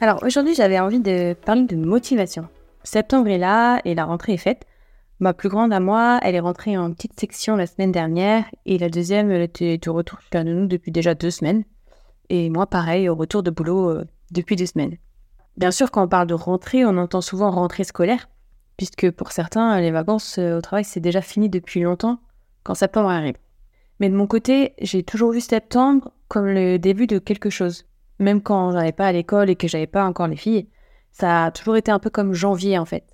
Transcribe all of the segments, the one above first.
Alors aujourd'hui j'avais envie de parler de motivation. Septembre est là et la rentrée est faite. Ma plus grande à moi, elle est rentrée en petite section la semaine dernière et la deuxième, elle était de retour chez nous depuis déjà deux semaines. Et moi pareil, au retour de boulot euh, depuis deux semaines. Bien sûr, quand on parle de rentrée, on entend souvent rentrée scolaire, puisque pour certains, les vacances euh, au travail, c'est déjà fini depuis longtemps quand septembre arrive. Mais de mon côté, j'ai toujours vu septembre comme le début de quelque chose. Même quand j'allais pas à l'école et que j'avais pas encore les filles, ça a toujours été un peu comme janvier en fait.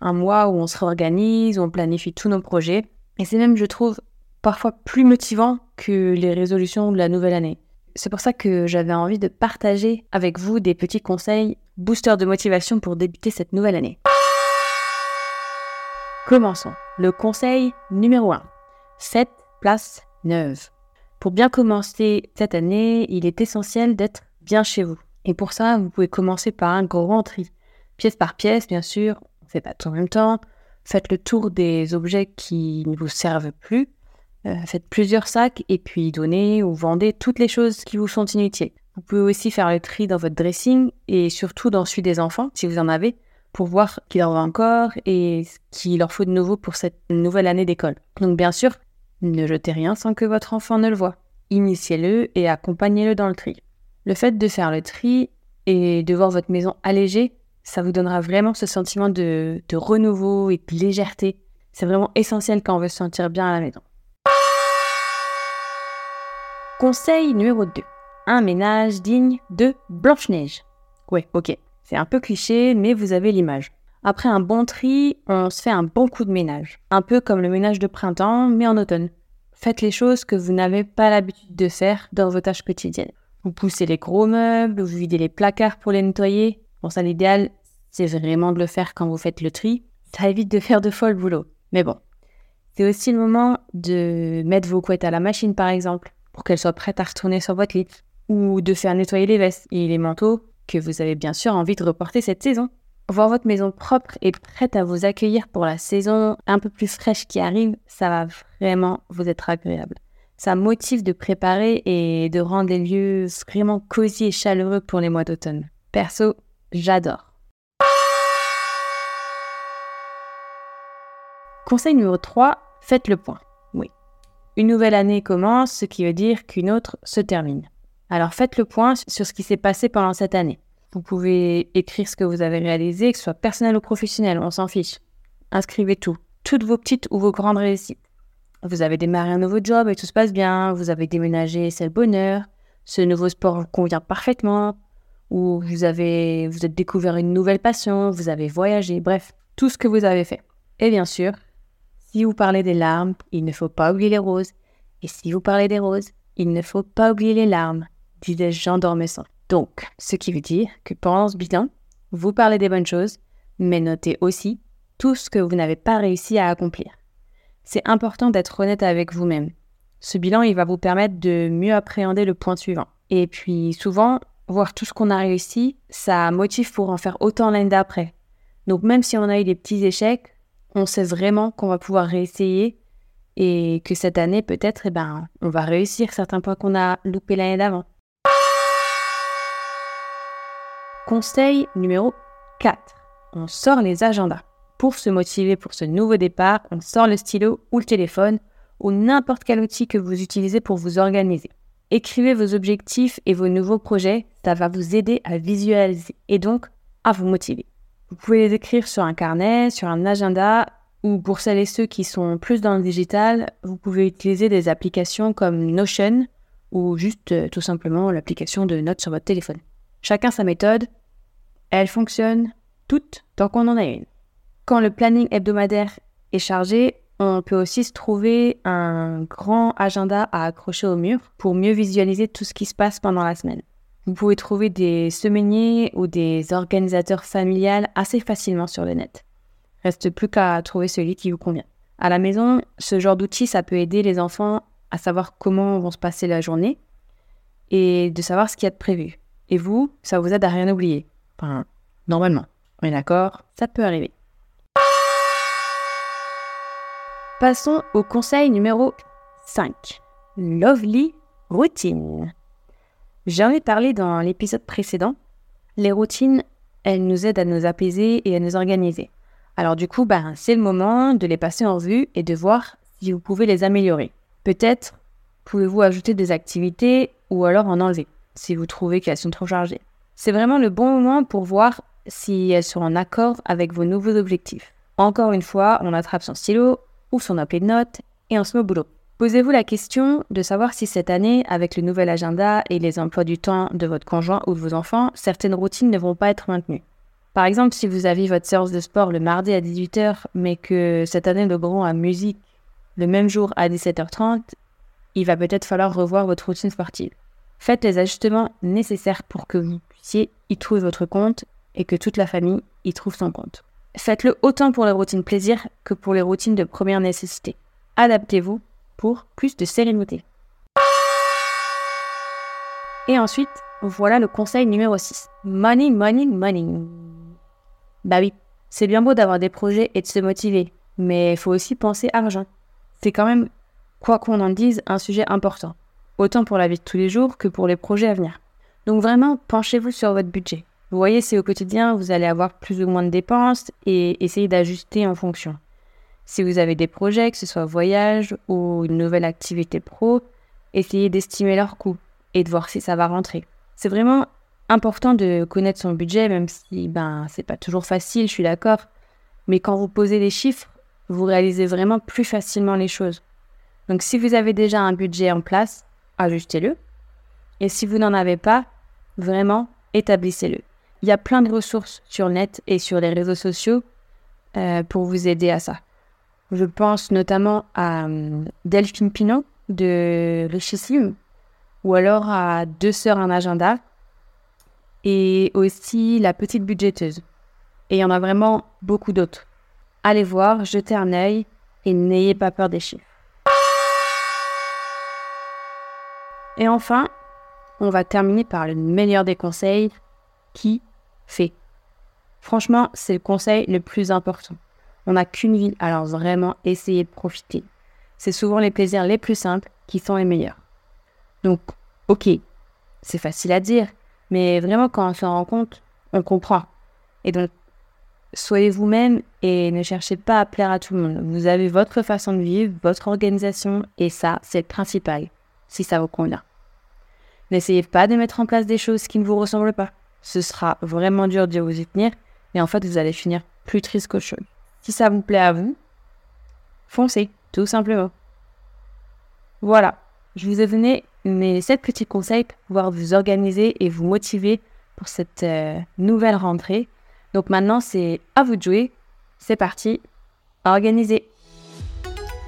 Un mois où on se réorganise, où on planifie tous nos projets. Et c'est même, je trouve, parfois plus motivant que les résolutions de la nouvelle année. C'est pour ça que j'avais envie de partager avec vous des petits conseils boosters de motivation pour débuter cette nouvelle année. Commençons. Le conseil numéro 1. Faites place neuve. Pour bien commencer cette année, il est essentiel d'être bien chez vous. Et pour ça, vous pouvez commencer par un grand tri. Pièce par pièce, bien sûr, on ne fait pas tout en même temps. Faites le tour des objets qui ne vous servent plus. Euh, faites plusieurs sacs et puis donnez ou vendez toutes les choses qui vous sont inutiles. Vous pouvez aussi faire le tri dans votre dressing et surtout dans celui des enfants, si vous en avez, pour voir qui leur va encore et ce qu'il leur faut de nouveau pour cette nouvelle année d'école. Donc bien sûr, ne jetez rien sans que votre enfant ne le voie. Initiez-le et accompagnez-le dans le tri. Le fait de faire le tri et de voir votre maison allégée, ça vous donnera vraiment ce sentiment de, renouveau et de légèreté. C'est vraiment essentiel quand on veut se sentir bien à la maison. Conseil numéro 2. Un ménage digne de Blanche-Neige. Ouais, ok. C'est un peu cliché, mais vous avez l'image. Après un bon tri, on se fait un bon coup de ménage. Un peu comme le ménage de printemps, mais en automne. Faites les choses que vous n'avez pas l'habitude de faire dans vos tâches quotidiennes. Vous poussez les gros meubles, vous videz les placards pour les nettoyer. Bon, ça, l'idéal, c'est vraiment de le faire quand vous faites le tri. Ça évite de faire de folles boulot. Mais bon, c'est aussi le moment de mettre vos couettes à la machine, par exemple, pour qu'elles soient prêtes à retourner sur votre lit. Ou de faire nettoyer les vestes et les manteaux que vous avez bien sûr envie de reporter cette saison. Voir votre maison propre et prête à vous accueillir pour la saison un peu plus fraîche qui arrive, ça va vraiment vous être agréable. Ça motive de préparer et de rendre les lieux vraiment cosy et chaleureux pour les mois d'automne. Perso, j'adore. Conseil numéro 3, faites le point. Oui. Une nouvelle année commence, ce qui veut dire qu'une autre se termine. Alors faites le point sur ce qui s'est passé pendant cette année. Vous pouvez écrire ce que vous avez réalisé, que ce soit personnel ou professionnel, on s'en fiche. Inscrivez tout, toutes vos petites ou vos grandes réussites. Vous avez démarré un nouveau job et tout se passe bien, vous avez déménagé, c'est le bonheur, ce nouveau sport convient parfaitement, ou vous avez vous êtes découvert une nouvelle passion, vous avez voyagé, bref, tout ce que vous avez fait. Et bien sûr, si vous parlez des larmes, il ne faut pas oublier les roses. Et si vous parlez des roses, il ne faut pas oublier les larmes disait Jean d'Ormesson. Donc, ce qui veut dire que pendant ce bilan, vous parlez des bonnes choses, mais notez aussi tout ce que vous n'avez pas réussi à accomplir. C'est important d'être honnête avec vous-même. Ce bilan, il va vous permettre de mieux appréhender le point suivant. Et puis, souvent, voir tout ce qu'on a réussi, ça motive pour en faire autant l'année d'après. Donc, même si on a eu des petits échecs, on sait vraiment qu'on va pouvoir réessayer et que cette année, peut-être, eh ben, on va réussir certains points qu'on a loupés l'année d'avant. Conseil numéro 4. On sort les agendas. Pour se motiver pour ce nouveau départ, on sort le stylo ou le téléphone ou n'importe quel outil que vous utilisez pour vous organiser. Écrivez vos objectifs et vos nouveaux projets, ça va vous aider à visualiser et donc à vous motiver. Vous pouvez les écrire sur un carnet, sur un agenda, ou pour celles et ceux qui sont plus dans le digital, vous pouvez utiliser des applications comme Notion ou juste euh, tout simplement l'application de notes sur votre téléphone. Chacun sa méthode, elle fonctionne toutes tant qu'on en a une. Quand le planning hebdomadaire est chargé, on peut aussi se trouver un grand agenda à accrocher au mur pour mieux visualiser tout ce qui se passe pendant la semaine. Vous pouvez trouver des semainiers ou des organisateurs familiales assez facilement sur le net. Reste plus qu'à trouver celui qui vous convient. À la maison, ce genre d'outil, ça peut aider les enfants à savoir comment vont se passer la journée et de savoir ce qu'il y a de prévu. Et vous, ça vous aide à rien oublier. Enfin, normalement. On est d'accord, ça peut arriver. Passons au conseil numéro 5. Lovely routine. J'en ai parlé dans l'épisode précédent. Les routines, elles nous aident à nous apaiser et à nous organiser. Alors du coup, ben, c'est le moment de les passer en vue et de voir si vous pouvez les améliorer. Peut-être pouvez-vous ajouter des activités ou alors en enlever si vous trouvez qu'elles sont trop chargées. C'est vraiment le bon moment pour voir si elles sont en accord avec vos nouveaux objectifs. Encore une fois, on attrape son stylo ou son appel de notes et met au boulot. Posez-vous la question de savoir si cette année, avec le nouvel agenda et les emplois du temps de votre conjoint ou de vos enfants, certaines routines ne vont pas être maintenues. Par exemple, si vous avez votre séance de sport le mardi à 18h, mais que cette année le grand a musique le même jour à 17h30, il va peut-être falloir revoir votre routine sportive. Faites les ajustements nécessaires pour que vous puissiez y trouver votre compte et que toute la famille y trouve son compte. Faites-le autant pour les routines plaisir que pour les routines de première nécessité. Adaptez-vous pour plus de sérénité. Et ensuite, voilà le conseil numéro 6. Money, money, money. Bah oui, c'est bien beau d'avoir des projets et de se motiver, mais il faut aussi penser argent. C'est quand même, quoi qu'on en dise, un sujet important, autant pour la vie de tous les jours que pour les projets à venir. Donc vraiment, penchez-vous sur votre budget. Vous voyez si au quotidien, vous allez avoir plus ou moins de dépenses et essayez d'ajuster en fonction. Si vous avez des projets, que ce soit voyage ou une nouvelle activité pro, essayez d'estimer leur coût et de voir si ça va rentrer. C'est vraiment important de connaître son budget, même si ben c'est pas toujours facile, je suis d'accord. Mais quand vous posez les chiffres, vous réalisez vraiment plus facilement les choses. Donc si vous avez déjà un budget en place, ajustez-le. Et si vous n'en avez pas, vraiment, établissez-le. Il y a plein de ressources sur net et sur les réseaux sociaux euh, pour vous aider à ça. Je pense notamment à euh, Delphine Pinot de Richissime ou alors à Deux Sœurs un agenda et aussi La Petite Budgéteuse. Et il y en a vraiment beaucoup d'autres. Allez voir, jetez un œil et n'ayez pas peur des chiffres. Et enfin, on va terminer par le meilleur des conseils, qui fait. Franchement, c'est le conseil le plus important. On n'a qu'une vie, alors vraiment essayez de profiter. C'est souvent les plaisirs les plus simples qui sont les meilleurs. Donc, ok, c'est facile à dire, mais vraiment quand on s'en rend compte, on comprend. Et donc, soyez vous-même et ne cherchez pas à plaire à tout le monde. Vous avez votre façon de vivre, votre organisation, et ça, c'est le principal, si ça vous convient. N'essayez pas de mettre en place des choses qui ne vous ressemblent pas ce sera vraiment dur de vous y tenir et en fait vous allez finir plus triste qu'autre chose. Si ça vous plaît à vous, foncez, tout simplement. Voilà, je vous ai donné mes 7 petits conseils pour pouvoir vous organiser et vous motiver pour cette euh, nouvelle rentrée. Donc maintenant c'est à vous de jouer, c'est parti, organisez.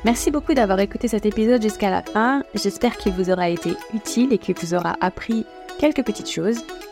Merci beaucoup d'avoir écouté cet épisode jusqu'à la fin. J'espère qu'il vous aura été utile et qu'il vous aura appris quelques petites choses.